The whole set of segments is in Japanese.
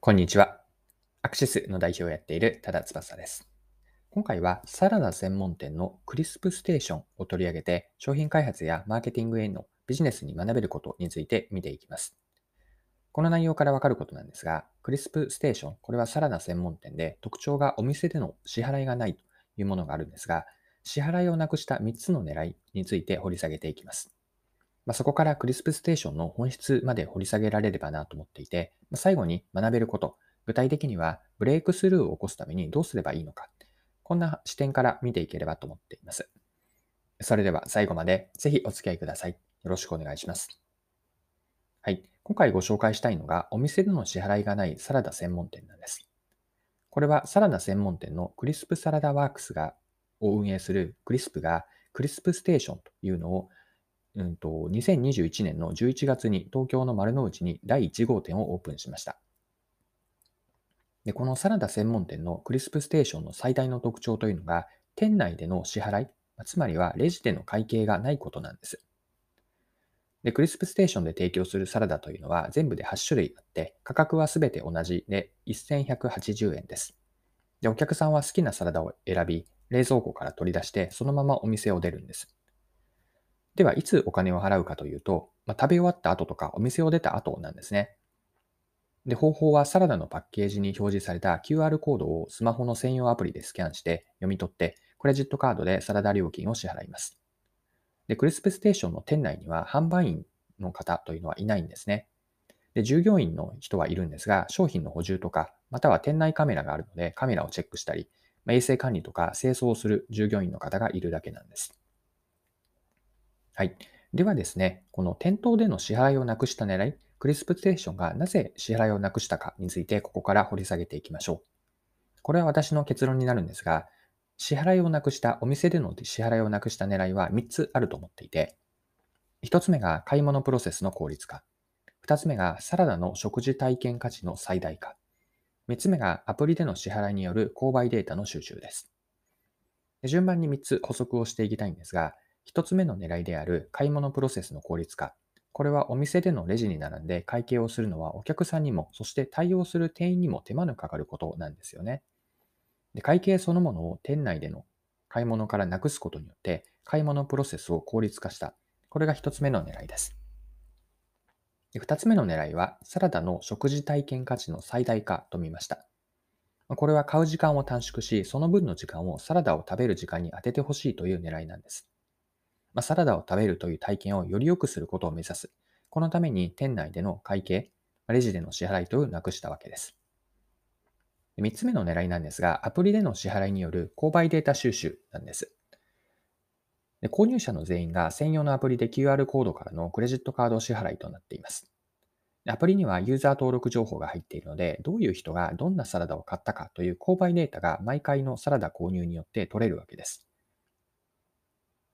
こんにちは。アクシスの代表をやっている多田翼です。今回はサラダ専門店のクリスプステーションを取り上げて商品開発やマーケティングへのビジネスに学べることについて見ていきます。この内容からわかることなんですが、クリスプステーション、これはサラダ専門店で特徴がお店での支払いがないというものがあるんですが、支払いをなくした3つの狙いについて掘り下げていきます。まあ、そこからクリスプステーションの本質まで掘り下げられればなと思っていて、まあ、最後に学べること、具体的にはブレイクスルーを起こすためにどうすればいいのか、こんな視点から見ていければと思っています。それでは最後までぜひお付き合いください。よろしくお願いします。はい。今回ご紹介したいのがお店での支払いがないサラダ専門店なんです。これはサラダ専門店のクリスプサラダワークスがを運営するクリスプがクリスプステーションというのをうんと、2021年の11月に東京の丸の内に第1号店をオープンしました。でこのサラダ専門店のクリスプステーションの最大の特徴というのが、店内での支払い、つまりはレジでの会計がないことなんです。で、クリスプステーションで提供するサラダというのは全部で8種類あって、価格はすべて同じで1180円です。で、お客さんは好きなサラダを選び、冷蔵庫から取り出してそのままお店を出るんです。では、いつお金を払うかというと、まあ、食べ終わった後とかお店を出た後なんですね。で、方法はサラダのパッケージに表示された QR コードをスマホの専用アプリでスキャンして読み取って、クレジットカードでサラダ料金を支払います。で、クリスプステーションの店内には販売員の方というのはいないんですね。で、従業員の人はいるんですが、商品の補充とか、または店内カメラがあるのでカメラをチェックしたり、まあ、衛生管理とか清掃をする従業員の方がいるだけなんです。はい。ではですね、この店頭での支払いをなくした狙い、クリスプステーションがなぜ支払いをなくしたかについてここから掘り下げていきましょう。これは私の結論になるんですが、支払いをなくしたお店での支払いをなくした狙いは3つあると思っていて、1つ目が買い物プロセスの効率化。2つ目がサラダの食事体験価値の最大化。3つ目がアプリでの支払いによる購買データの収集です。順番に3つ補足をしていきたいんですが、一つ目の狙いである買い物プロセスの効率化。これはお店でのレジに並んで会計をするのはお客さんにも、そして対応する店員にも手間のかかることなんですよね。で会計そのものを店内での買い物からなくすことによって、買い物プロセスを効率化した。これが一つ目の狙いです。で二つ目の狙いは、サラダの食事体験価値の最大化と見ました。これは買う時間を短縮し、その分の時間をサラダを食べる時間に当ててほしいという狙いなんです。まあ、サラダを食べるという体験をより良くすることを目指す。このために店内での会計、レジでの支払いというなくしたわけです。3つ目の狙いなんですが、アプリでの支払いによる購買データ収集なんです。で購入者の全員が専用のアプリで QR コードからのクレジットカード支払いとなっています。アプリにはユーザー登録情報が入っているので、どういう人がどんなサラダを買ったかという購買データが毎回のサラダ購入によって取れるわけです。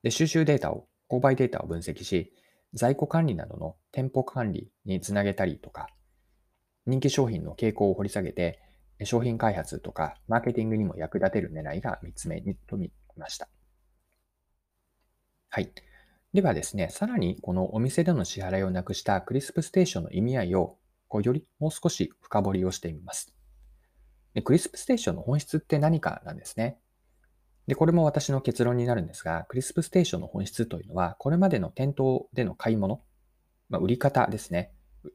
で、収集データを、購買データを分析し、在庫管理などの店舗管理につなげたりとか、人気商品の傾向を掘り下げて、商品開発とかマーケティングにも役立てる狙いが3つ目にと見ました。はい。ではですね、さらにこのお店での支払いをなくしたクリスプステーションの意味合いをこうよりもう少し深掘りをしてみます。でクリスプステーションの本質って何かなんですね。で、これも私の結論になるんですが、クリスプステーションの本質というのは、これまでの店頭での買い物、まあ、売り方ですね。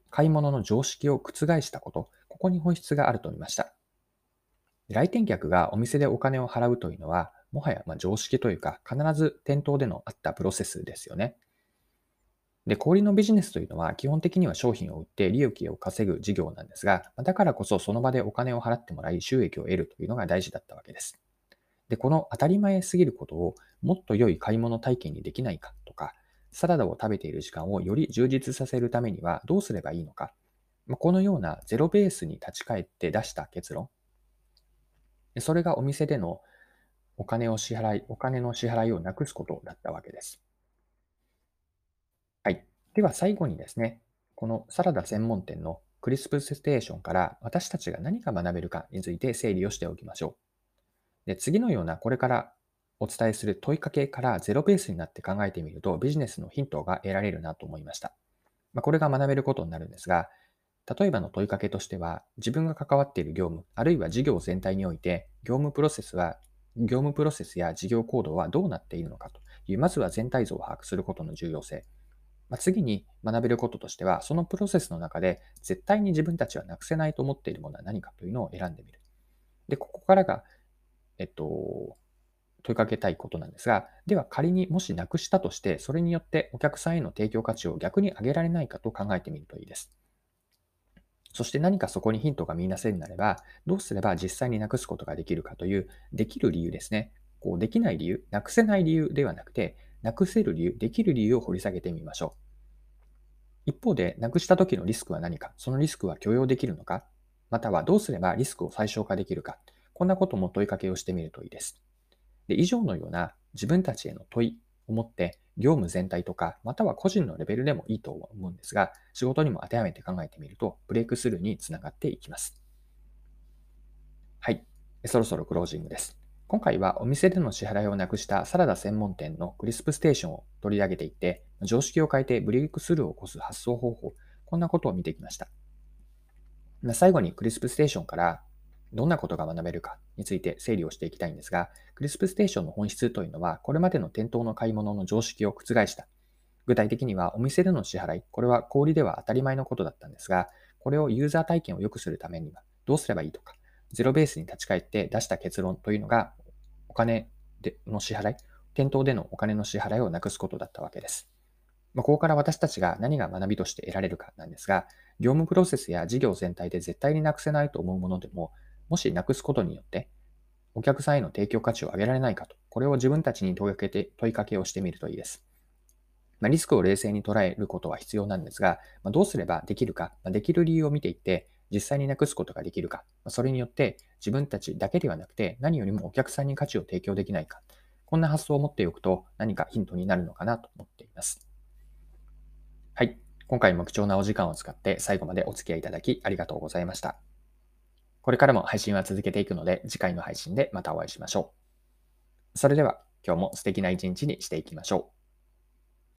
買い物の常識を覆したこと、ここに本質があると見ました。来店客がお店でお金を払うというのは、もはやま常識というか、必ず店頭でのあったプロセスですよね。で、小売のビジネスというのは基本的には商品を売って利益を稼ぐ事業なんですが、だからこそその場でお金を払ってもらい収益を得るというのが大事だったわけです。で、この当たり前すぎることをもっと良い買い物体験にできないかとか、サラダを食べている時間をより充実させるためにはどうすればいいのか、まこのようなゼロベースに立ち返って出した結論。それがお店でのお金を支払い、お金の支払いをなくすことだったわけです。はい。では最後にですね、このサラダ専門店のクリスプステーションから私たちが何が学べるかについて整理をしておきましょう。で次のようなこれからお伝えする問いかけからゼロベースになって考えてみるとビジネスのヒントが得られるなと思いました。まあ、これが学べることになるんですが、例えばの問いかけとしては、自分が関わっている業務、あるいは事業全体において、業務プロセスは、業務プロセスや事業行動はどうなっているのかという、まずは全体像を把握することの重要性。まあ、次に学べることとしては、そのプロセスの中で絶対に自分たちはなくせないと思っているものは何かというのを選んでみる。で、ここからが、えっと、問いかけたいことなんですが、では仮にもしなくしたとして、それによってお客さんへの提供価値を逆に上げられないかと考えてみるといいです。そして何かそこにヒントが見出せるなれば、どうすれば実際になくすことができるかという、できる理由ですね。こうできない理由、なくせない理由ではなくて、なくせる理由、できる理由を掘り下げてみましょう。一方で、なくした時のリスクは何か、そのリスクは許容できるのか、またはどうすればリスクを最小化できるか、こんなことも問いかけをしてみるといいです。で以上のような自分たちへの問いを持って、業務全体とか、または個人のレベルでもいいと思うんですが、仕事にも当てはめて考えてみると、ブレイクスルーにつながっていきます。はい。そろそろクロージングです。今回はお店での支払いをなくしたサラダ専門店のクリスプステーションを取り上げていって、常識を変えてブレイクスルーを起こす発想方法、こんなことを見てきました。最後にクリスプステーションからどんなことが学べるかについて整理をしていきたいんですが、クリスプステーションの本質というのは、これまでの店頭の買い物の常識を覆した。具体的には、お店での支払い、これは小売では当たり前のことだったんですが、これをユーザー体験を良くするためには、どうすればいいとか、ゼロベースに立ち返って出した結論というのが、お金での支払い、店頭でのお金の支払いをなくすことだったわけです。まあ、ここから私たちが何が学びとして得られるかなんですが、業務プロセスや事業全体で絶対になくせないと思うものでも、もしなくすことによって、お客さんへの提供価値を上げられないかと、これを自分たちに問いかけて問いかけをしてみるといいです。ま、リスクを冷静に捉えることは必要なんですが、ま、どうすればできるか、ま、できる理由を見ていって、実際になくすことができるか、まそれによって自分たちだけではなくて、何よりもお客さんに価値を提供できないか、こんな発想を持っておくと何かヒントになるのかなと思っています。はい。今回も貴重なお時間を使って最後までお付き合いいただきありがとうございました。これからも配信は続けていくので、次回の配信でまたお会いしましょう。それでは、今日も素敵な一日にしていきましょう。